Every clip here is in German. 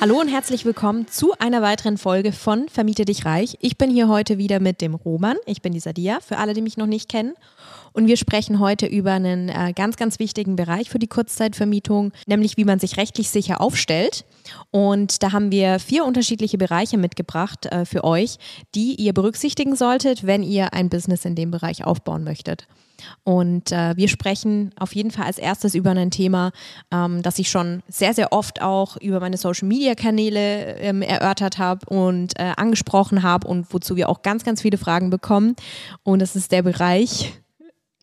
Hallo und herzlich willkommen zu einer weiteren Folge von Vermiete dich reich. Ich bin hier heute wieder mit dem Roman. Ich bin die Sadia, für alle, die mich noch nicht kennen. Und wir sprechen heute über einen äh, ganz, ganz wichtigen Bereich für die Kurzzeitvermietung, nämlich wie man sich rechtlich sicher aufstellt. Und da haben wir vier unterschiedliche Bereiche mitgebracht äh, für euch, die ihr berücksichtigen solltet, wenn ihr ein Business in dem Bereich aufbauen möchtet. Und äh, wir sprechen auf jeden Fall als erstes über ein Thema, ähm, das ich schon sehr, sehr oft auch über meine Social-Media-Kanäle ähm, erörtert habe und äh, angesprochen habe und wozu wir auch ganz, ganz viele Fragen bekommen. Und das ist der Bereich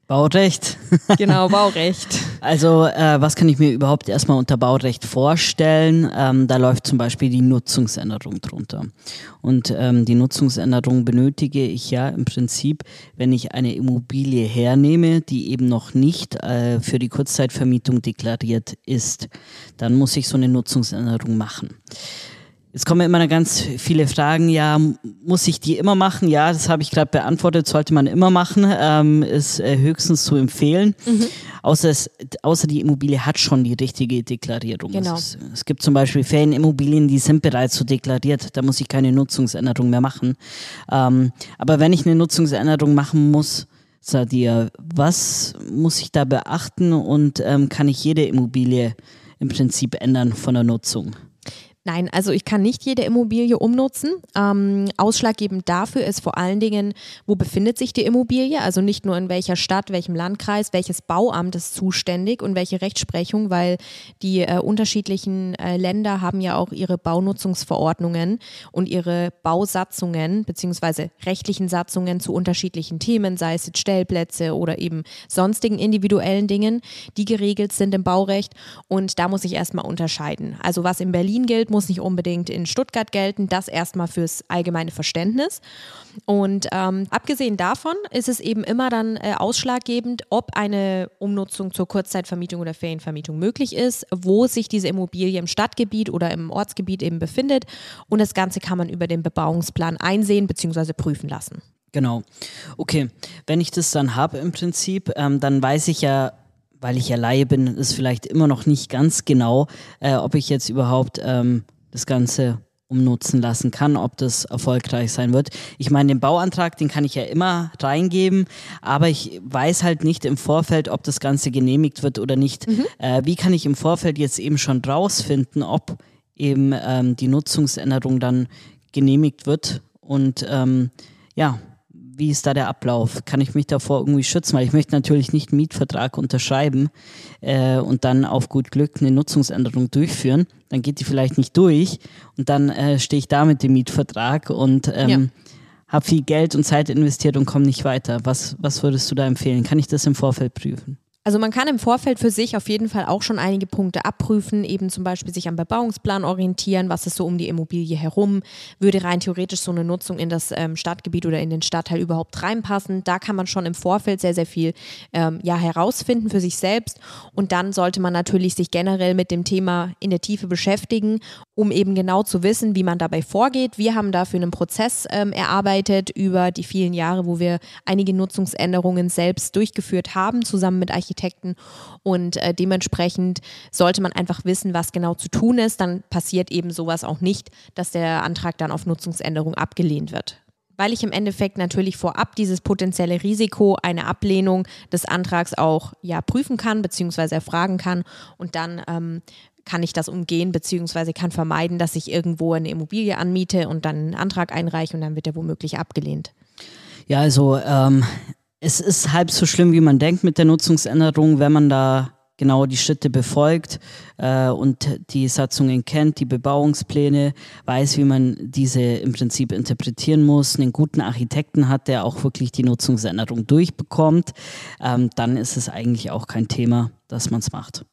Baurecht. Genau, Baurecht. Also, äh, was kann ich mir überhaupt erstmal unter Baurecht vorstellen? Ähm, da läuft zum Beispiel die Nutzungsänderung drunter. Und ähm, die Nutzungsänderung benötige ich ja im Prinzip, wenn ich eine Immobilie hernehme, die eben noch nicht äh, für die Kurzzeitvermietung deklariert ist. Dann muss ich so eine Nutzungsänderung machen. Jetzt kommen immer ganz viele Fragen. Ja, muss ich die immer machen? Ja, das habe ich gerade beantwortet. Sollte man immer machen. Ähm, ist äh, höchstens zu empfehlen. Mhm. Außer, es, außer die Immobilie hat schon die richtige Deklarierung. Genau. Es, es gibt zum Beispiel Ferienimmobilien, die sind bereits so deklariert. Da muss ich keine Nutzungsänderung mehr machen. Ähm, aber wenn ich eine Nutzungsänderung machen muss, Sadia, was muss ich da beachten und ähm, kann ich jede Immobilie im Prinzip ändern von der Nutzung? Nein, also ich kann nicht jede Immobilie umnutzen. Ähm, ausschlaggebend dafür ist vor allen Dingen, wo befindet sich die Immobilie, also nicht nur in welcher Stadt, welchem Landkreis, welches Bauamt ist zuständig und welche Rechtsprechung, weil die äh, unterschiedlichen äh, Länder haben ja auch ihre Baunutzungsverordnungen und ihre Bausatzungen beziehungsweise rechtlichen Satzungen zu unterschiedlichen Themen, sei es jetzt Stellplätze oder eben sonstigen individuellen Dingen, die geregelt sind im Baurecht. Und da muss ich erstmal unterscheiden. Also was in Berlin gilt, muss nicht unbedingt in Stuttgart gelten. Das erstmal fürs allgemeine Verständnis. Und ähm, abgesehen davon ist es eben immer dann äh, ausschlaggebend, ob eine Umnutzung zur Kurzzeitvermietung oder Ferienvermietung möglich ist, wo sich diese Immobilie im Stadtgebiet oder im Ortsgebiet eben befindet. Und das Ganze kann man über den Bebauungsplan einsehen bzw. prüfen lassen. Genau. Okay, wenn ich das dann habe im Prinzip, ähm, dann weiß ich ja, weil ich ja Laie bin, ist vielleicht immer noch nicht ganz genau, äh, ob ich jetzt überhaupt ähm, das Ganze umnutzen lassen kann, ob das erfolgreich sein wird. Ich meine, den Bauantrag, den kann ich ja immer reingeben, aber ich weiß halt nicht im Vorfeld, ob das Ganze genehmigt wird oder nicht. Mhm. Äh, wie kann ich im Vorfeld jetzt eben schon rausfinden, ob eben ähm, die Nutzungsänderung dann genehmigt wird? Und ähm, ja, wie ist da der Ablauf? Kann ich mich davor irgendwie schützen? Weil ich möchte natürlich nicht einen Mietvertrag unterschreiben äh, und dann auf gut Glück eine Nutzungsänderung durchführen. Dann geht die vielleicht nicht durch und dann äh, stehe ich da mit dem Mietvertrag und ähm, ja. habe viel Geld und Zeit investiert und komme nicht weiter. Was, was würdest du da empfehlen? Kann ich das im Vorfeld prüfen? Also man kann im Vorfeld für sich auf jeden Fall auch schon einige Punkte abprüfen, eben zum Beispiel sich am Bebauungsplan orientieren, was ist so um die Immobilie herum, würde rein theoretisch so eine Nutzung in das ähm, Stadtgebiet oder in den Stadtteil überhaupt reinpassen. Da kann man schon im Vorfeld sehr, sehr viel ähm, ja, herausfinden für sich selbst und dann sollte man natürlich sich generell mit dem Thema in der Tiefe beschäftigen, um eben genau zu wissen, wie man dabei vorgeht. Wir haben dafür einen Prozess ähm, erarbeitet über die vielen Jahre, wo wir einige Nutzungsänderungen selbst durchgeführt haben, zusammen mit Architekten Architekten und äh, dementsprechend sollte man einfach wissen, was genau zu tun ist. Dann passiert eben sowas auch nicht, dass der Antrag dann auf Nutzungsänderung abgelehnt wird weil ich im Endeffekt natürlich vorab dieses potenzielle Risiko, eine Ablehnung des Antrags auch ja prüfen kann bzw. erfragen kann und dann ähm, kann ich das umgehen bzw. kann vermeiden, dass ich irgendwo eine Immobilie anmiete und dann einen Antrag einreiche und dann wird er womöglich abgelehnt. Ja, also ähm, es ist halb so schlimm, wie man denkt mit der Nutzungsänderung, wenn man da genau die Schritte befolgt äh, und die Satzungen kennt, die Bebauungspläne, weiß, wie man diese im Prinzip interpretieren muss, einen guten Architekten hat, der auch wirklich die Nutzungsänderung durchbekommt, ähm, dann ist es eigentlich auch kein Thema, dass man es macht.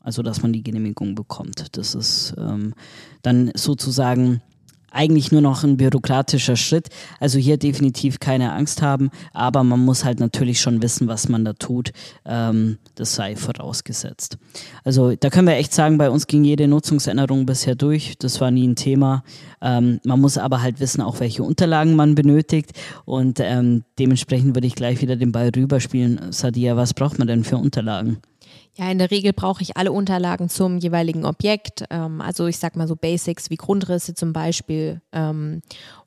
Also dass man die Genehmigung bekommt. Das ist ähm, dann sozusagen eigentlich nur noch ein bürokratischer Schritt. Also hier definitiv keine Angst haben, aber man muss halt natürlich schon wissen, was man da tut. Ähm, das sei vorausgesetzt. Also da können wir echt sagen, bei uns ging jede Nutzungsänderung bisher durch. Das war nie ein Thema. Ähm, man muss aber halt wissen, auch welche Unterlagen man benötigt. Und ähm, dementsprechend würde ich gleich wieder den Ball rüberspielen. Sadia, was braucht man denn für Unterlagen? Ja, in der Regel brauche ich alle Unterlagen zum jeweiligen Objekt. Ähm, also ich sag mal so Basics wie Grundrisse zum Beispiel ähm,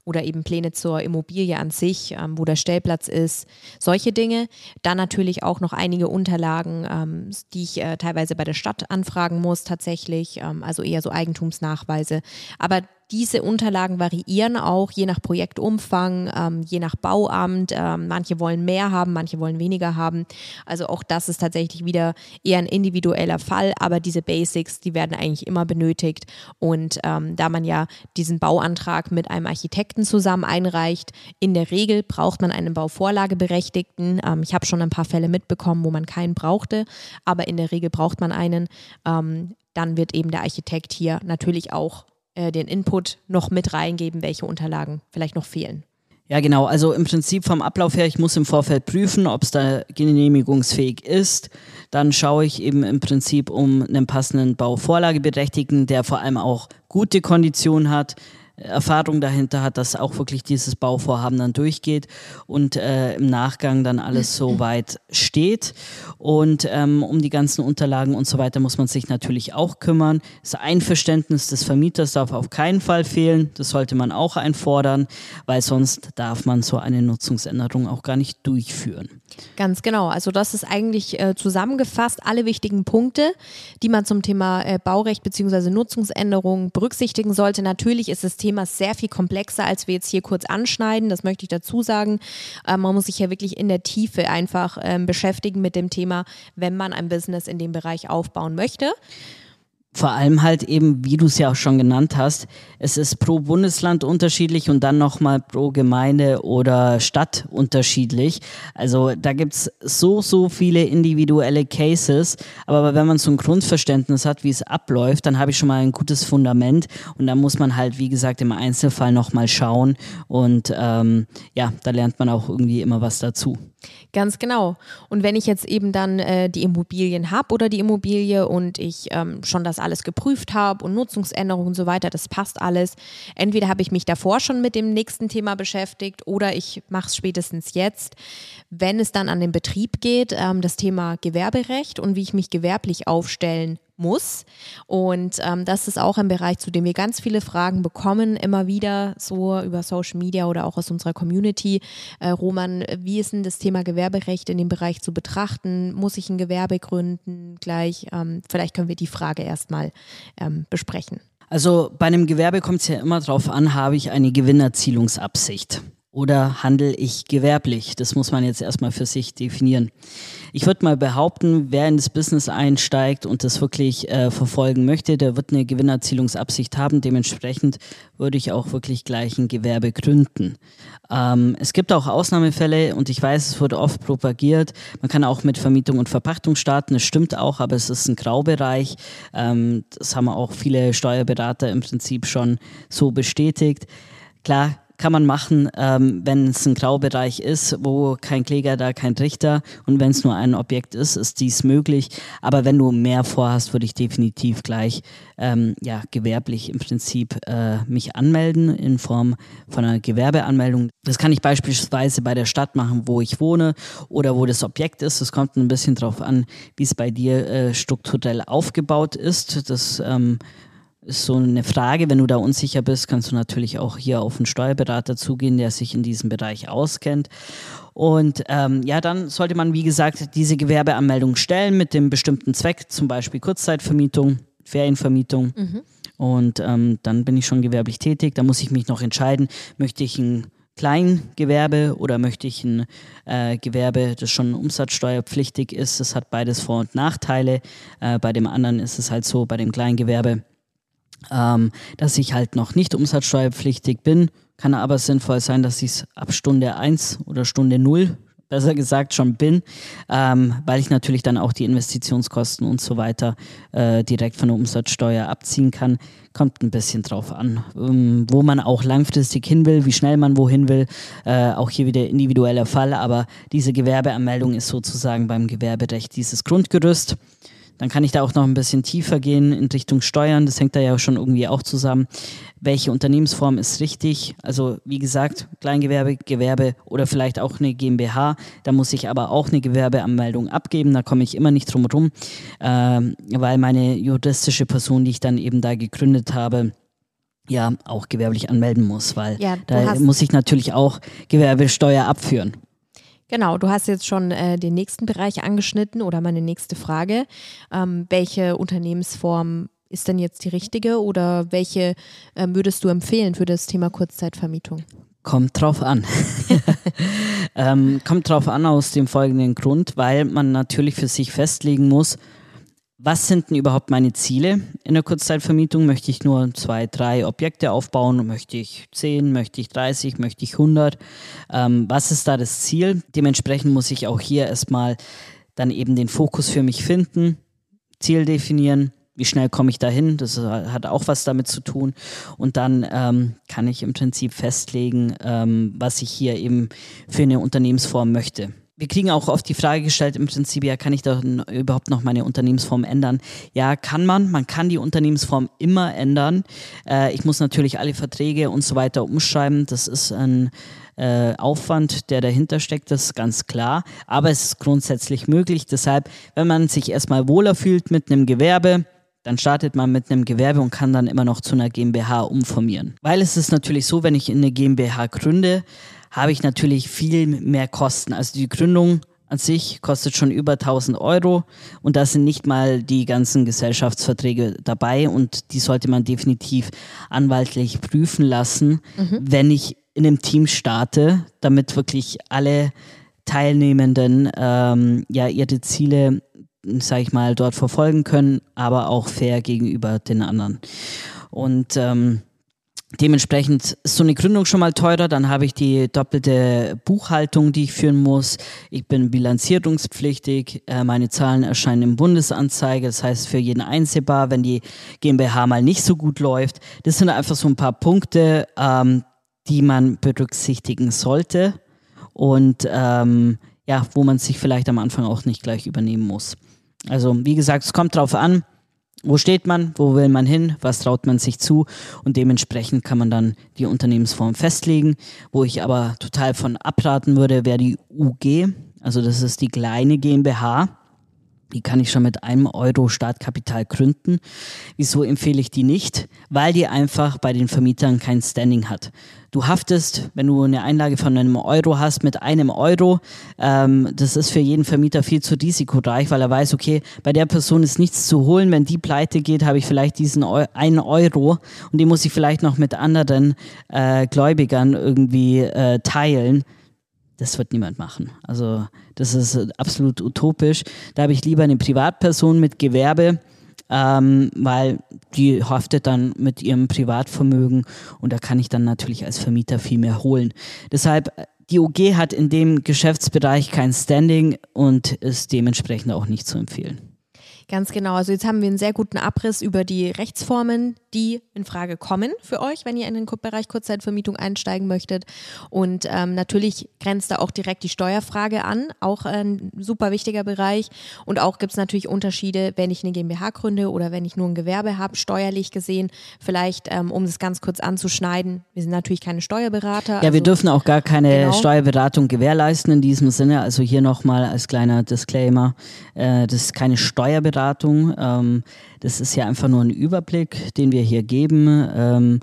oder eben Pläne zur Immobilie an sich, ähm, wo der Stellplatz ist, solche Dinge. Dann natürlich auch noch einige Unterlagen, ähm, die ich äh, teilweise bei der Stadt anfragen muss tatsächlich, ähm, also eher so Eigentumsnachweise. Aber diese Unterlagen variieren auch je nach Projektumfang, ähm, je nach Bauamt. Ähm, manche wollen mehr haben, manche wollen weniger haben. Also auch das ist tatsächlich wieder eher ein individueller Fall, aber diese Basics, die werden eigentlich immer benötigt. Und ähm, da man ja diesen Bauantrag mit einem Architekten zusammen einreicht, in der Regel braucht man einen Bauvorlageberechtigten. Ähm, ich habe schon ein paar Fälle mitbekommen, wo man keinen brauchte, aber in der Regel braucht man einen. Ähm, dann wird eben der Architekt hier natürlich auch äh, den Input noch mit reingeben, welche Unterlagen vielleicht noch fehlen. Ja, genau. Also im Prinzip vom Ablauf her, ich muss im Vorfeld prüfen, ob es da genehmigungsfähig ist. Dann schaue ich eben im Prinzip um einen passenden Bauvorlageberechtigten, der vor allem auch gute Konditionen hat, Erfahrung dahinter hat, dass auch wirklich dieses Bauvorhaben dann durchgeht und äh, im Nachgang dann alles so weit steht. Und ähm, um die ganzen Unterlagen und so weiter muss man sich natürlich auch kümmern. Das Einverständnis des Vermieters darf auf keinen Fall fehlen. Das sollte man auch einfordern, weil sonst darf man so eine Nutzungsänderung auch gar nicht durchführen. Ganz genau. Also das ist eigentlich äh, zusammengefasst alle wichtigen Punkte, die man zum Thema äh, Baurecht bzw. Nutzungsänderung berücksichtigen sollte. Natürlich ist das Thema sehr viel komplexer, als wir jetzt hier kurz anschneiden. Das möchte ich dazu sagen. Äh, man muss sich ja wirklich in der Tiefe einfach ähm, beschäftigen mit dem Thema, wenn man ein Business in dem Bereich aufbauen möchte vor allem halt eben, wie du es ja auch schon genannt hast, es ist pro Bundesland unterschiedlich und dann nochmal pro Gemeinde oder Stadt unterschiedlich. Also da gibt's so, so viele individuelle Cases. Aber wenn man so ein Grundverständnis hat, wie es abläuft, dann habe ich schon mal ein gutes Fundament und da muss man halt, wie gesagt, im Einzelfall nochmal schauen. Und ähm, ja, da lernt man auch irgendwie immer was dazu. Ganz genau. Und wenn ich jetzt eben dann äh, die Immobilien habe oder die Immobilie und ich ähm, schon das alles geprüft habe und Nutzungsänderungen und so weiter, das passt alles. Entweder habe ich mich davor schon mit dem nächsten Thema beschäftigt oder ich mache es spätestens jetzt. Wenn es dann an den Betrieb geht, ähm, das Thema Gewerberecht und wie ich mich gewerblich aufstellen muss. Und ähm, das ist auch ein Bereich, zu dem wir ganz viele Fragen bekommen, immer wieder so über Social Media oder auch aus unserer Community. Äh, Roman, wie ist denn das Thema Gewerberecht in dem Bereich zu betrachten? Muss ich ein Gewerbe gründen gleich? Ähm, vielleicht können wir die Frage erstmal ähm, besprechen. Also bei einem Gewerbe kommt es ja immer darauf an, habe ich eine Gewinnerzielungsabsicht oder handle ich gewerblich? Das muss man jetzt erstmal für sich definieren. Ich würde mal behaupten, wer in das Business einsteigt und das wirklich äh, verfolgen möchte, der wird eine Gewinnerzielungsabsicht haben. Dementsprechend würde ich auch wirklich gleich ein Gewerbe gründen. Ähm, es gibt auch Ausnahmefälle und ich weiß, es wurde oft propagiert. Man kann auch mit Vermietung und Verpachtung starten. Das stimmt auch, aber es ist ein Graubereich. Ähm, das haben auch viele Steuerberater im Prinzip schon so bestätigt. Klar, kann man machen, ähm, wenn es ein Graubereich ist, wo kein Kläger, da kein Richter und wenn es nur ein Objekt ist, ist dies möglich. Aber wenn du mehr vorhast, würde ich definitiv gleich ähm, ja, gewerblich im Prinzip äh, mich anmelden in Form von einer Gewerbeanmeldung. Das kann ich beispielsweise bei der Stadt machen, wo ich wohne oder wo das Objekt ist. Es kommt ein bisschen darauf an, wie es bei dir äh, strukturell aufgebaut ist. Das ähm, ist so eine Frage. Wenn du da unsicher bist, kannst du natürlich auch hier auf einen Steuerberater zugehen, der sich in diesem Bereich auskennt. Und ähm, ja, dann sollte man, wie gesagt, diese Gewerbeanmeldung stellen mit dem bestimmten Zweck, zum Beispiel Kurzzeitvermietung, Ferienvermietung. Mhm. Und ähm, dann bin ich schon gewerblich tätig. Da muss ich mich noch entscheiden, möchte ich ein Kleingewerbe oder möchte ich ein äh, Gewerbe, das schon umsatzsteuerpflichtig ist. Das hat beides Vor- und Nachteile. Äh, bei dem anderen ist es halt so, bei dem Kleingewerbe ähm, dass ich halt noch nicht umsatzsteuerpflichtig bin. Kann aber sinnvoll sein, dass ich es ab Stunde 1 oder Stunde 0 besser gesagt schon bin, ähm, weil ich natürlich dann auch die Investitionskosten und so weiter äh, direkt von der Umsatzsteuer abziehen kann. Kommt ein bisschen drauf an, ähm, wo man auch langfristig hin will, wie schnell man wohin will. Äh, auch hier wieder individueller Fall, aber diese Gewerbeanmeldung ist sozusagen beim Gewerberecht dieses Grundgerüst. Dann kann ich da auch noch ein bisschen tiefer gehen in Richtung Steuern. Das hängt da ja schon irgendwie auch zusammen. Welche Unternehmensform ist richtig? Also wie gesagt, Kleingewerbe, Gewerbe oder vielleicht auch eine GmbH. Da muss ich aber auch eine Gewerbeanmeldung abgeben. Da komme ich immer nicht drum herum, äh, weil meine juristische Person, die ich dann eben da gegründet habe, ja auch gewerblich anmelden muss, weil ja, da muss ich natürlich auch Gewerbesteuer abführen. Genau, du hast jetzt schon äh, den nächsten Bereich angeschnitten oder meine nächste Frage. Ähm, welche Unternehmensform ist denn jetzt die richtige oder welche äh, würdest du empfehlen für das Thema Kurzzeitvermietung? Kommt drauf an. ähm, kommt drauf an aus dem folgenden Grund, weil man natürlich für sich festlegen muss, was sind denn überhaupt meine Ziele in der Kurzzeitvermietung? Möchte ich nur zwei, drei Objekte aufbauen? Möchte ich zehn? Möchte ich 30? Möchte ich 100? Ähm, was ist da das Ziel? Dementsprechend muss ich auch hier erstmal dann eben den Fokus für mich finden, Ziel definieren. Wie schnell komme ich dahin? Das hat auch was damit zu tun. Und dann ähm, kann ich im Prinzip festlegen, ähm, was ich hier eben für eine Unternehmensform möchte wir kriegen auch oft die Frage gestellt, im Prinzip, ja, kann ich da überhaupt noch meine Unternehmensform ändern? Ja, kann man. Man kann die Unternehmensform immer ändern. Äh, ich muss natürlich alle Verträge und so weiter umschreiben. Das ist ein äh, Aufwand, der dahinter steckt, das ist ganz klar. Aber es ist grundsätzlich möglich. Deshalb, wenn man sich erstmal wohler fühlt mit einem Gewerbe, dann startet man mit einem Gewerbe und kann dann immer noch zu einer GmbH umformieren. Weil es ist natürlich so, wenn ich in eine GmbH gründe, habe ich natürlich viel mehr Kosten. Also die Gründung an sich kostet schon über 1000 Euro und da sind nicht mal die ganzen Gesellschaftsverträge dabei und die sollte man definitiv anwaltlich prüfen lassen, mhm. wenn ich in einem Team starte, damit wirklich alle Teilnehmenden ähm, ja ihre Ziele, sage ich mal, dort verfolgen können, aber auch fair gegenüber den anderen. Und ähm, Dementsprechend ist so eine Gründung schon mal teurer, dann habe ich die doppelte Buchhaltung, die ich führen muss. Ich bin bilanzierungspflichtig, äh, meine Zahlen erscheinen im Bundesanzeiger, das heißt für jeden einsehbar, wenn die GmbH mal nicht so gut läuft. Das sind einfach so ein paar Punkte, ähm, die man berücksichtigen sollte und ähm, ja, wo man sich vielleicht am Anfang auch nicht gleich übernehmen muss. Also wie gesagt, es kommt drauf an, wo steht man, wo will man hin, was traut man sich zu und dementsprechend kann man dann die Unternehmensform festlegen. Wo ich aber total von abraten würde, wäre die UG, also das ist die kleine GmbH. Die kann ich schon mit einem Euro Startkapital gründen. Wieso empfehle ich die nicht? Weil die einfach bei den Vermietern kein Standing hat. Du haftest, wenn du eine Einlage von einem Euro hast, mit einem Euro. Ähm, das ist für jeden Vermieter viel zu risikoreich, weil er weiß, okay, bei der Person ist nichts zu holen. Wenn die pleite geht, habe ich vielleicht diesen Eu einen Euro und den muss ich vielleicht noch mit anderen äh, Gläubigern irgendwie äh, teilen das wird niemand machen. Also das ist absolut utopisch. Da habe ich lieber eine Privatperson mit Gewerbe, ähm, weil die haftet dann mit ihrem Privatvermögen und da kann ich dann natürlich als Vermieter viel mehr holen. Deshalb, die OG hat in dem Geschäftsbereich kein Standing und ist dementsprechend auch nicht zu empfehlen. Ganz genau. Also jetzt haben wir einen sehr guten Abriss über die Rechtsformen, die in Frage kommen für euch, wenn ihr in den Bereich Kurzzeitvermietung einsteigen möchtet. Und ähm, natürlich grenzt da auch direkt die Steuerfrage an, auch ein super wichtiger Bereich. Und auch gibt es natürlich Unterschiede, wenn ich eine GmbH gründe oder wenn ich nur ein Gewerbe habe, steuerlich gesehen. Vielleicht, ähm, um es ganz kurz anzuschneiden, wir sind natürlich keine Steuerberater. Ja, also, wir dürfen auch gar keine genau. Steuerberatung gewährleisten in diesem Sinne. Also hier nochmal als kleiner Disclaimer, äh, das ist keine Steuerberatung. Beratung. Ähm, das ist ja einfach nur ein Überblick, den wir hier geben. Ähm,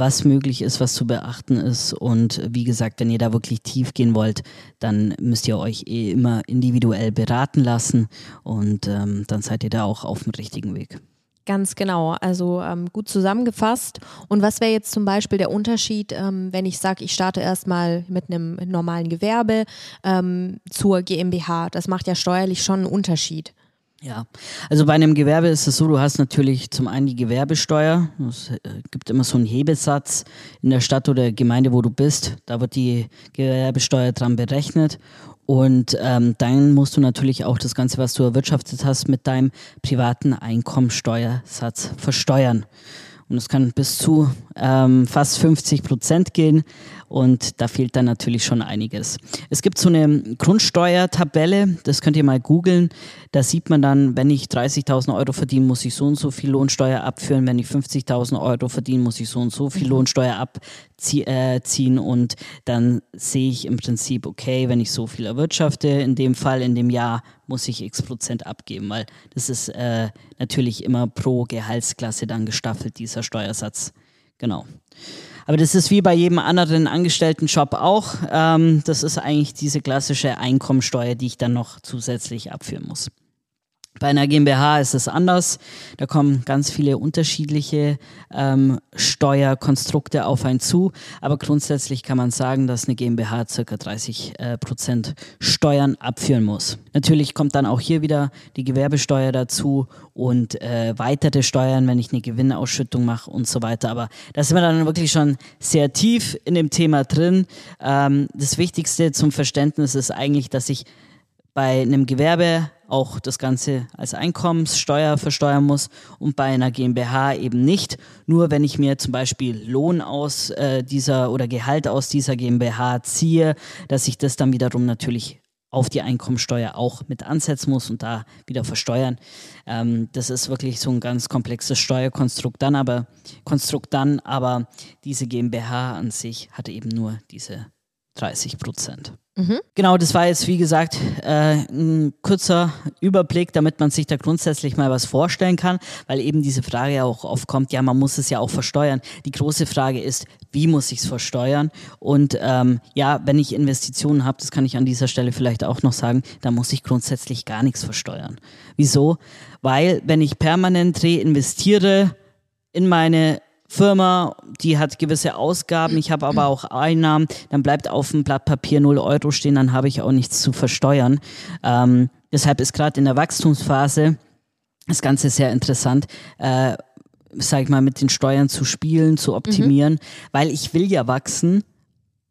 was möglich ist, was zu beachten ist. Und wie gesagt, wenn ihr da wirklich tief gehen wollt, dann müsst ihr euch eh immer individuell beraten lassen und ähm, dann seid ihr da auch auf dem richtigen Weg. Ganz genau, also ähm, gut zusammengefasst. Und was wäre jetzt zum Beispiel der Unterschied, ähm, wenn ich sage, ich starte erstmal mit einem normalen Gewerbe ähm, zur GmbH? Das macht ja steuerlich schon einen Unterschied. Ja, also bei einem Gewerbe ist es so, du hast natürlich zum einen die Gewerbesteuer. Es äh, gibt immer so einen Hebesatz in der Stadt oder Gemeinde, wo du bist. Da wird die Gewerbesteuer dran berechnet. Und ähm, dann musst du natürlich auch das Ganze, was du erwirtschaftet hast, mit deinem privaten Einkommensteuersatz versteuern. Und es kann bis zu ähm, fast 50 Prozent gehen. Und da fehlt dann natürlich schon einiges. Es gibt so eine Grundsteuertabelle, das könnt ihr mal googeln. Da sieht man dann, wenn ich 30.000 Euro verdiene, muss ich so und so viel Lohnsteuer abführen. Wenn ich 50.000 Euro verdiene, muss ich so und so viel mhm. Lohnsteuer abziehen. Äh, und dann sehe ich im Prinzip, okay, wenn ich so viel erwirtschafte, in dem Fall, in dem Jahr, muss ich x Prozent abgeben, weil das ist äh, natürlich immer pro Gehaltsklasse dann gestaffelt, dieser Steuersatz. Genau. Aber das ist wie bei jedem anderen Angestelltenjob auch. Ähm, das ist eigentlich diese klassische Einkommensteuer, die ich dann noch zusätzlich abführen muss. Bei einer GmbH ist es anders. Da kommen ganz viele unterschiedliche ähm, Steuerkonstrukte auf einen zu. Aber grundsätzlich kann man sagen, dass eine GmbH circa 30 äh, Prozent Steuern abführen muss. Natürlich kommt dann auch hier wieder die Gewerbesteuer dazu und äh, weitere Steuern, wenn ich eine Gewinnausschüttung mache und so weiter. Aber da sind wir dann wirklich schon sehr tief in dem Thema drin. Ähm, das Wichtigste zum Verständnis ist eigentlich, dass ich bei einem Gewerbe auch das Ganze als Einkommenssteuer versteuern muss und bei einer GmbH eben nicht. Nur wenn ich mir zum Beispiel Lohn aus äh, dieser oder Gehalt aus dieser GmbH ziehe, dass ich das dann wiederum natürlich auf die Einkommensteuer auch mit ansetzen muss und da wieder versteuern. Ähm, das ist wirklich so ein ganz komplexes Steuerkonstrukt dann, aber Konstrukt dann, aber diese GmbH an sich hat eben nur diese 30 Prozent. Mhm. Genau, das war jetzt, wie gesagt, äh, ein kurzer Überblick, damit man sich da grundsätzlich mal was vorstellen kann, weil eben diese Frage auch oft kommt, ja, man muss es ja auch versteuern. Die große Frage ist, wie muss ich es versteuern? Und ähm, ja, wenn ich Investitionen habe, das kann ich an dieser Stelle vielleicht auch noch sagen, da muss ich grundsätzlich gar nichts versteuern. Wieso? Weil wenn ich permanent reinvestiere in meine Firma, die hat gewisse Ausgaben, ich habe aber auch Einnahmen, dann bleibt auf dem Blatt Papier 0 Euro stehen, dann habe ich auch nichts zu versteuern. Ähm, deshalb ist gerade in der Wachstumsphase das Ganze sehr interessant. Äh, sag ich mal, mit den Steuern zu spielen, zu optimieren, mhm. weil ich will ja wachsen,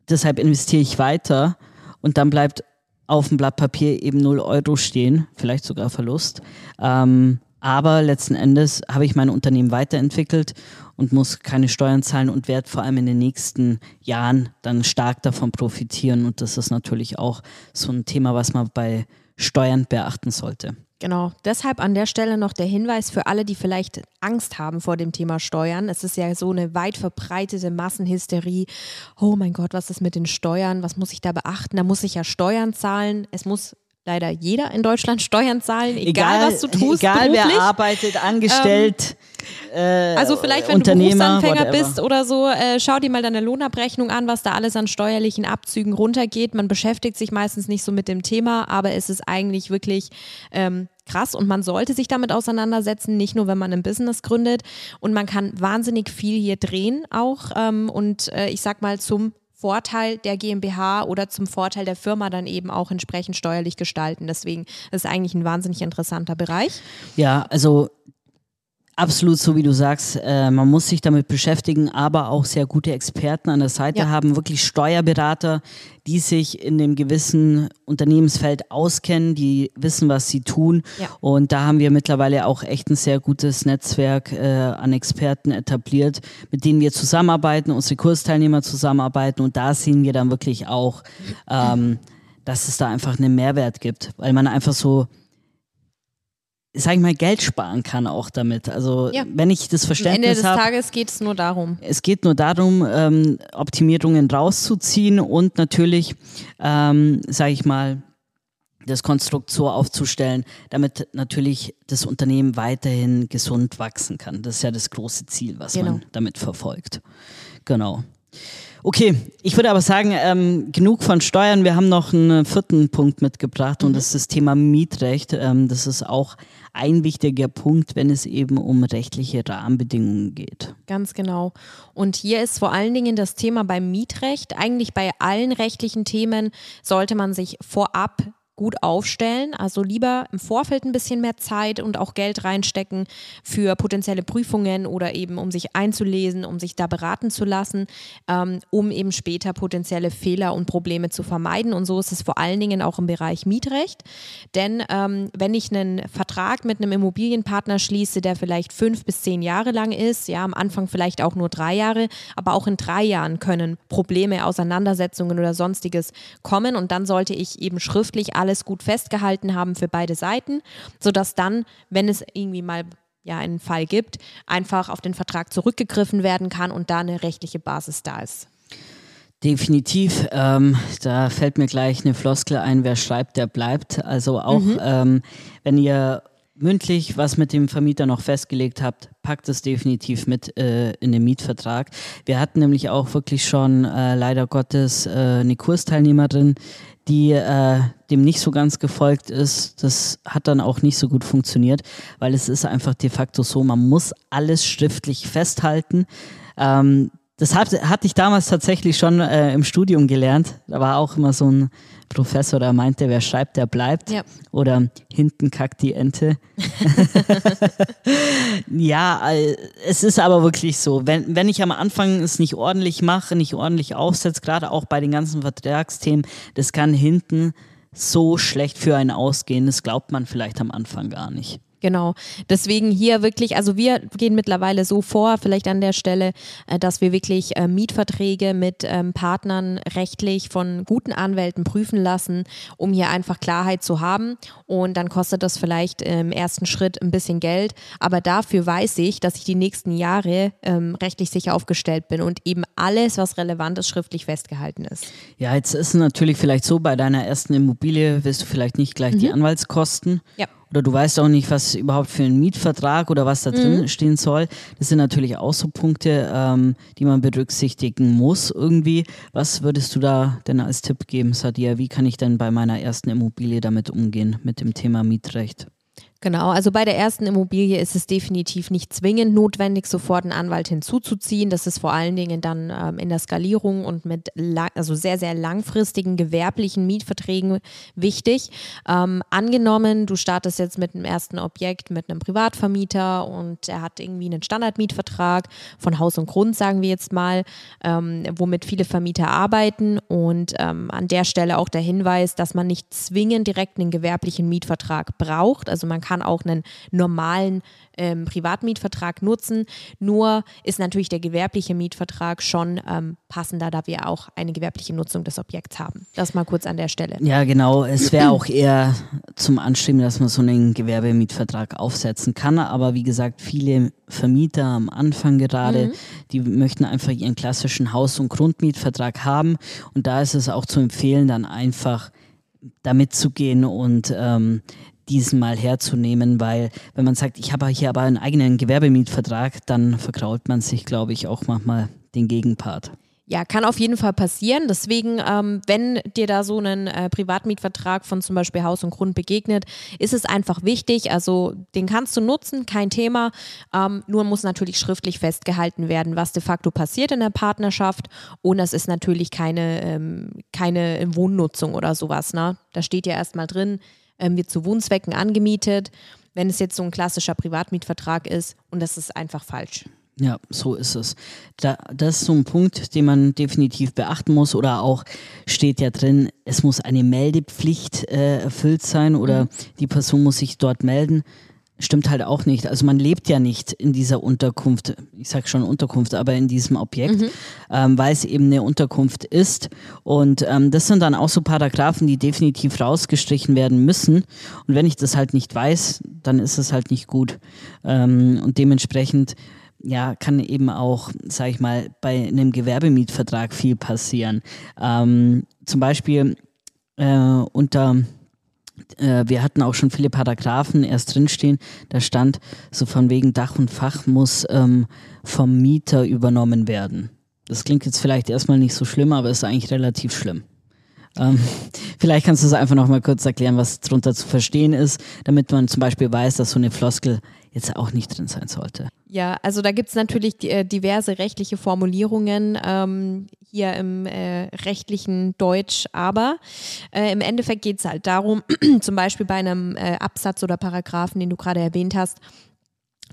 deshalb investiere ich weiter und dann bleibt auf dem Blatt Papier eben 0 Euro stehen, vielleicht sogar Verlust. Ähm, aber letzten Endes habe ich mein Unternehmen weiterentwickelt und muss keine Steuern zahlen und werde vor allem in den nächsten Jahren dann stark davon profitieren. Und das ist natürlich auch so ein Thema, was man bei Steuern beachten sollte. Genau, deshalb an der Stelle noch der Hinweis für alle, die vielleicht Angst haben vor dem Thema Steuern. Es ist ja so eine weit verbreitete Massenhysterie. Oh mein Gott, was ist mit den Steuern? Was muss ich da beachten? Da muss ich ja Steuern zahlen. Es muss leider jeder in Deutschland Steuern zahlen, egal, egal was du tust. Egal beruflich. wer arbeitet, angestellt. Ähm, äh, also vielleicht, wenn du Berufsanfänger whatever. bist oder so, äh, schau dir mal deine Lohnabrechnung an, was da alles an steuerlichen Abzügen runtergeht. Man beschäftigt sich meistens nicht so mit dem Thema, aber es ist eigentlich wirklich ähm, krass und man sollte sich damit auseinandersetzen, nicht nur, wenn man ein Business gründet. Und man kann wahnsinnig viel hier drehen auch ähm, und äh, ich sag mal zum Vorteil der GmbH oder zum Vorteil der Firma dann eben auch entsprechend steuerlich gestalten. Deswegen ist es eigentlich ein wahnsinnig interessanter Bereich. Ja, also Absolut, so wie du sagst, äh, man muss sich damit beschäftigen, aber auch sehr gute Experten an der Seite ja. haben, wirklich Steuerberater, die sich in dem gewissen Unternehmensfeld auskennen, die wissen, was sie tun. Ja. Und da haben wir mittlerweile auch echt ein sehr gutes Netzwerk äh, an Experten etabliert, mit denen wir zusammenarbeiten, unsere Kursteilnehmer zusammenarbeiten. Und da sehen wir dann wirklich auch, ähm, dass es da einfach einen Mehrwert gibt, weil man einfach so sag ich mal, Geld sparen kann auch damit. Also ja. wenn ich das Verständnis habe. Ende des hab, Tages geht es nur darum. Es geht nur darum, ähm, Optimierungen rauszuziehen und natürlich, ähm, sage ich mal, das Konstrukt so aufzustellen, damit natürlich das Unternehmen weiterhin gesund wachsen kann. Das ist ja das große Ziel, was genau. man damit verfolgt. Genau. Okay, ich würde aber sagen, ähm, genug von Steuern. Wir haben noch einen vierten Punkt mitgebracht und mhm. das ist das Thema Mietrecht. Ähm, das ist auch ein wichtiger Punkt, wenn es eben um rechtliche Rahmenbedingungen geht. Ganz genau. Und hier ist vor allen Dingen das Thema beim Mietrecht. Eigentlich bei allen rechtlichen Themen sollte man sich vorab gut aufstellen. Also lieber im Vorfeld ein bisschen mehr Zeit und auch Geld reinstecken für potenzielle Prüfungen oder eben um sich einzulesen, um sich da beraten zu lassen, ähm, um eben später potenzielle Fehler und Probleme zu vermeiden. Und so ist es vor allen Dingen auch im Bereich Mietrecht. Denn ähm, wenn ich einen Vertrag mit einem Immobilienpartner schließe, der vielleicht fünf bis zehn Jahre lang ist, ja, am Anfang vielleicht auch nur drei Jahre, aber auch in drei Jahren können Probleme, Auseinandersetzungen oder sonstiges kommen. Und dann sollte ich eben schriftlich alles gut festgehalten haben für beide Seiten, sodass dann, wenn es irgendwie mal ja einen Fall gibt, einfach auf den Vertrag zurückgegriffen werden kann und da eine rechtliche Basis da ist. Definitiv. Ähm, da fällt mir gleich eine Floskel ein, wer schreibt, der bleibt. Also auch mhm. ähm, wenn ihr mündlich was mit dem Vermieter noch festgelegt habt, packt es definitiv mit äh, in den Mietvertrag. Wir hatten nämlich auch wirklich schon äh, leider Gottes äh, eine Kursteilnehmerin, die äh, dem nicht so ganz gefolgt ist. Das hat dann auch nicht so gut funktioniert, weil es ist einfach de facto so, man muss alles schriftlich festhalten. Ähm, das hat, hatte ich damals tatsächlich schon äh, im Studium gelernt. Da war auch immer so ein Professor, der meinte, wer schreibt, der bleibt. Ja. Oder hinten kackt die Ente. ja, äh, es ist aber wirklich so. Wenn, wenn ich am Anfang es nicht ordentlich mache, nicht ordentlich aufsetze, gerade auch bei den ganzen Vertragsthemen, das kann hinten so schlecht für einen ausgehen. Das glaubt man vielleicht am Anfang gar nicht. Genau. Deswegen hier wirklich, also wir gehen mittlerweile so vor, vielleicht an der Stelle, äh, dass wir wirklich äh, Mietverträge mit ähm, Partnern rechtlich von guten Anwälten prüfen lassen, um hier einfach Klarheit zu haben. Und dann kostet das vielleicht im ersten Schritt ein bisschen Geld. Aber dafür weiß ich, dass ich die nächsten Jahre ähm, rechtlich sicher aufgestellt bin und eben alles, was relevant ist, schriftlich festgehalten ist. Ja, jetzt ist es natürlich vielleicht so, bei deiner ersten Immobilie wirst du vielleicht nicht gleich mhm. die Anwaltskosten. Ja oder du weißt auch nicht, was überhaupt für ein Mietvertrag oder was da drin mhm. stehen soll. Das sind natürlich auch so Punkte, ähm, die man berücksichtigen muss irgendwie. Was würdest du da denn als Tipp geben, Sadia? Wie kann ich denn bei meiner ersten Immobilie damit umgehen, mit dem Thema Mietrecht? Genau, also bei der ersten Immobilie ist es definitiv nicht zwingend notwendig, sofort einen Anwalt hinzuzuziehen. Das ist vor allen Dingen dann ähm, in der Skalierung und mit also sehr, sehr langfristigen gewerblichen Mietverträgen wichtig. Ähm, angenommen, du startest jetzt mit einem ersten Objekt mit einem Privatvermieter und er hat irgendwie einen Standardmietvertrag von Haus und Grund, sagen wir jetzt mal, ähm, womit viele Vermieter arbeiten und ähm, an der Stelle auch der Hinweis, dass man nicht zwingend direkt einen gewerblichen Mietvertrag braucht. Also man kann kann auch einen normalen ähm, Privatmietvertrag nutzen. Nur ist natürlich der gewerbliche Mietvertrag schon ähm, passender, da wir auch eine gewerbliche Nutzung des Objekts haben. Das mal kurz an der Stelle. Ja, genau. Es wäre auch eher zum Anstreben, dass man so einen Gewerbemietvertrag aufsetzen kann. Aber wie gesagt, viele Vermieter am Anfang gerade, mhm. die möchten einfach ihren klassischen Haus- und Grundmietvertrag haben. Und da ist es auch zu empfehlen, dann einfach damit zu gehen und ähm, diesen mal herzunehmen, weil wenn man sagt, ich habe hier aber einen eigenen Gewerbemietvertrag, dann verkrault man sich, glaube ich, auch manchmal den Gegenpart. Ja, kann auf jeden Fall passieren. Deswegen, ähm, wenn dir da so ein äh, Privatmietvertrag von zum Beispiel Haus und Grund begegnet, ist es einfach wichtig. Also den kannst du nutzen, kein Thema. Ähm, nur muss natürlich schriftlich festgehalten werden, was de facto passiert in der Partnerschaft. Und das ist natürlich keine, ähm, keine Wohnnutzung oder sowas. Ne? Da steht ja erstmal drin, ähm, wird zu Wohnzwecken angemietet, wenn es jetzt so ein klassischer Privatmietvertrag ist und das ist einfach falsch. Ja, so ist es. Da, das ist so ein Punkt, den man definitiv beachten muss oder auch steht ja drin, es muss eine Meldepflicht äh, erfüllt sein oder mhm. die Person muss sich dort melden stimmt halt auch nicht. Also man lebt ja nicht in dieser Unterkunft, ich sag schon Unterkunft, aber in diesem Objekt, mhm. ähm, weil es eben eine Unterkunft ist. Und ähm, das sind dann auch so Paragraphen, die definitiv rausgestrichen werden müssen. Und wenn ich das halt nicht weiß, dann ist es halt nicht gut. Ähm, und dementsprechend ja, kann eben auch, sag ich mal, bei einem Gewerbemietvertrag viel passieren. Ähm, zum Beispiel äh, unter wir hatten auch schon viele Paragraphen erst drinstehen. Da stand so von wegen Dach und Fach muss ähm, vom Mieter übernommen werden. Das klingt jetzt vielleicht erstmal nicht so schlimm, aber ist eigentlich relativ schlimm. Ähm, vielleicht kannst du es einfach noch mal kurz erklären, was darunter zu verstehen ist, damit man zum Beispiel weiß, dass so eine Floskel jetzt auch nicht drin sein sollte. Ja, also da gibt es natürlich äh, diverse rechtliche Formulierungen ähm, hier im äh, rechtlichen Deutsch, aber äh, im Endeffekt geht es halt darum, zum Beispiel bei einem äh, Absatz oder Paragraphen, den du gerade erwähnt hast,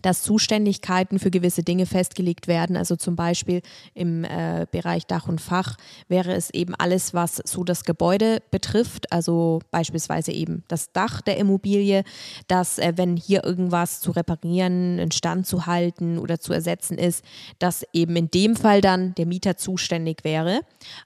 dass Zuständigkeiten für gewisse Dinge festgelegt werden. Also zum Beispiel im äh, Bereich Dach und Fach wäre es eben alles, was so das Gebäude betrifft. Also beispielsweise eben das Dach der Immobilie, dass äh, wenn hier irgendwas zu reparieren, instand zu halten oder zu ersetzen ist, dass eben in dem Fall dann der Mieter zuständig wäre.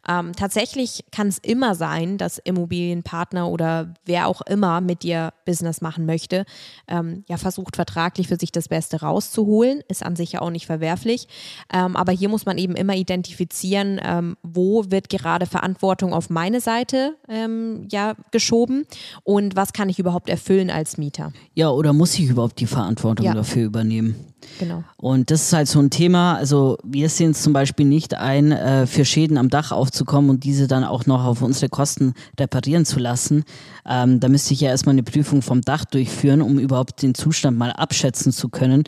Ähm, tatsächlich kann es immer sein, dass Immobilienpartner oder wer auch immer mit dir Business machen möchte, ähm, ja versucht vertraglich für sich das Beste Beste rauszuholen, ist an sich ja auch nicht verwerflich. Ähm, aber hier muss man eben immer identifizieren, ähm, wo wird gerade Verantwortung auf meine Seite ähm, ja, geschoben und was kann ich überhaupt erfüllen als Mieter. Ja, oder muss ich überhaupt die Verantwortung ja. dafür übernehmen? Genau. Und das ist halt so ein Thema. Also wir sehen es zum Beispiel nicht ein, äh, für Schäden am Dach aufzukommen und diese dann auch noch auf unsere Kosten reparieren zu lassen. Ähm, da müsste ich ja erstmal eine Prüfung vom Dach durchführen, um überhaupt den Zustand mal abschätzen zu können.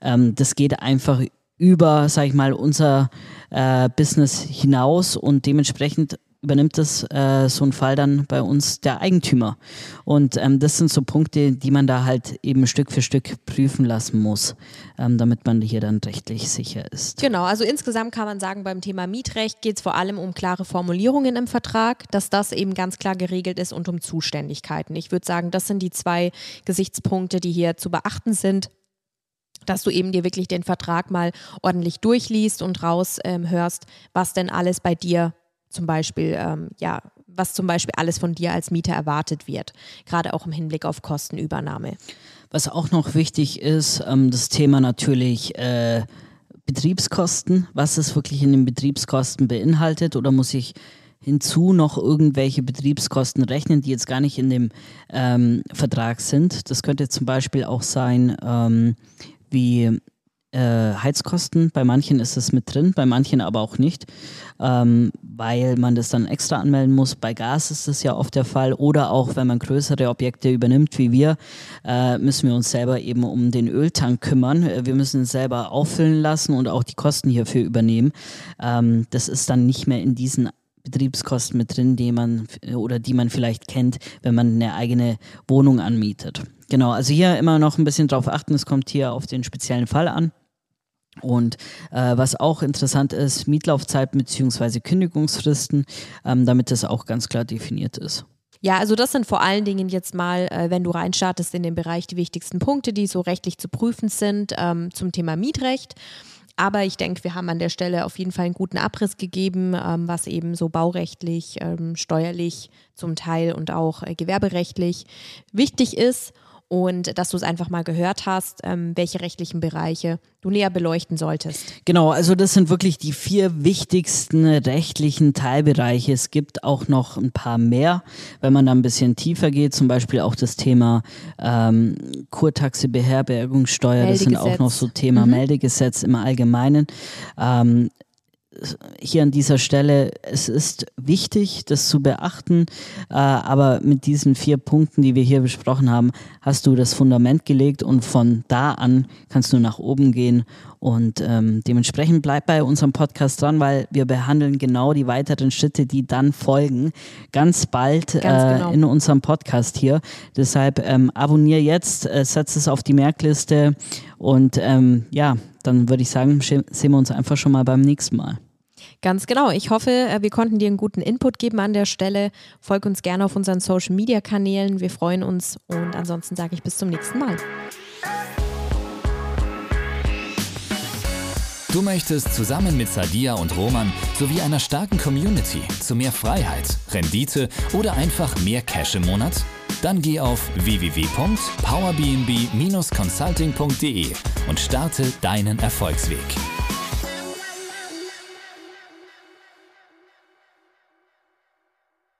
Ähm, das geht einfach über, sag ich mal, unser äh, Business hinaus und dementsprechend übernimmt das äh, so ein Fall dann bei uns der Eigentümer. Und ähm, das sind so Punkte, die man da halt eben Stück für Stück prüfen lassen muss, ähm, damit man hier dann rechtlich sicher ist. Genau, also insgesamt kann man sagen, beim Thema Mietrecht geht es vor allem um klare Formulierungen im Vertrag, dass das eben ganz klar geregelt ist und um Zuständigkeiten. Ich würde sagen, das sind die zwei Gesichtspunkte, die hier zu beachten sind dass du eben dir wirklich den Vertrag mal ordentlich durchliest und raushörst, ähm, was denn alles bei dir zum Beispiel, ähm, ja, was zum Beispiel alles von dir als Mieter erwartet wird, gerade auch im Hinblick auf Kostenübernahme. Was auch noch wichtig ist, ähm, das Thema natürlich äh, Betriebskosten, was es wirklich in den Betriebskosten beinhaltet oder muss ich hinzu noch irgendwelche Betriebskosten rechnen, die jetzt gar nicht in dem ähm, Vertrag sind. Das könnte zum Beispiel auch sein, ähm, wie äh, Heizkosten. Bei manchen ist es mit drin, bei manchen aber auch nicht, ähm, weil man das dann extra anmelden muss. Bei Gas ist das ja oft der Fall. Oder auch, wenn man größere Objekte übernimmt, wie wir, äh, müssen wir uns selber eben um den Öltank kümmern. Äh, wir müssen es selber auffüllen lassen und auch die Kosten hierfür übernehmen. Ähm, das ist dann nicht mehr in diesen Betriebskosten mit drin, die man oder die man vielleicht kennt, wenn man eine eigene Wohnung anmietet. Genau, also hier immer noch ein bisschen drauf achten, es kommt hier auf den speziellen Fall an. Und äh, was auch interessant ist, Mietlaufzeiten bzw. Kündigungsfristen, ähm, damit das auch ganz klar definiert ist. Ja, also das sind vor allen Dingen jetzt mal, äh, wenn du reinstartest in den Bereich, die wichtigsten Punkte, die so rechtlich zu prüfen sind ähm, zum Thema Mietrecht. Aber ich denke, wir haben an der Stelle auf jeden Fall einen guten Abriss gegeben, ähm, was eben so baurechtlich, ähm, steuerlich zum Teil und auch äh, gewerberechtlich wichtig ist und dass du es einfach mal gehört hast, ähm, welche rechtlichen Bereiche du näher beleuchten solltest. Genau, also das sind wirklich die vier wichtigsten rechtlichen Teilbereiche. Es gibt auch noch ein paar mehr, wenn man da ein bisschen tiefer geht, zum Beispiel auch das Thema ähm, Kurtaxe, Beherbergungssteuer, das sind auch noch so Thema mhm. Meldegesetz im Allgemeinen. Ähm, hier an dieser Stelle, es ist wichtig, das zu beachten, äh, aber mit diesen vier Punkten, die wir hier besprochen haben, hast du das Fundament gelegt und von da an kannst du nach oben gehen und ähm, dementsprechend bleib bei unserem Podcast dran, weil wir behandeln genau die weiteren Schritte, die dann folgen, ganz bald ganz äh, genau. in unserem Podcast hier. Deshalb ähm, abonniere jetzt, äh, setz es auf die Merkliste und ähm, ja, dann würde ich sagen, sehen wir uns einfach schon mal beim nächsten Mal. Ganz genau. Ich hoffe, äh, wir konnten dir einen guten Input geben an der Stelle. Folg uns gerne auf unseren Social Media Kanälen. Wir freuen uns und ansonsten sage ich bis zum nächsten Mal. Du möchtest zusammen mit Sadia und Roman sowie einer starken Community zu mehr Freiheit, Rendite oder einfach mehr Cash im Monat? Dann geh auf www.powerbnb-consulting.de und starte deinen Erfolgsweg.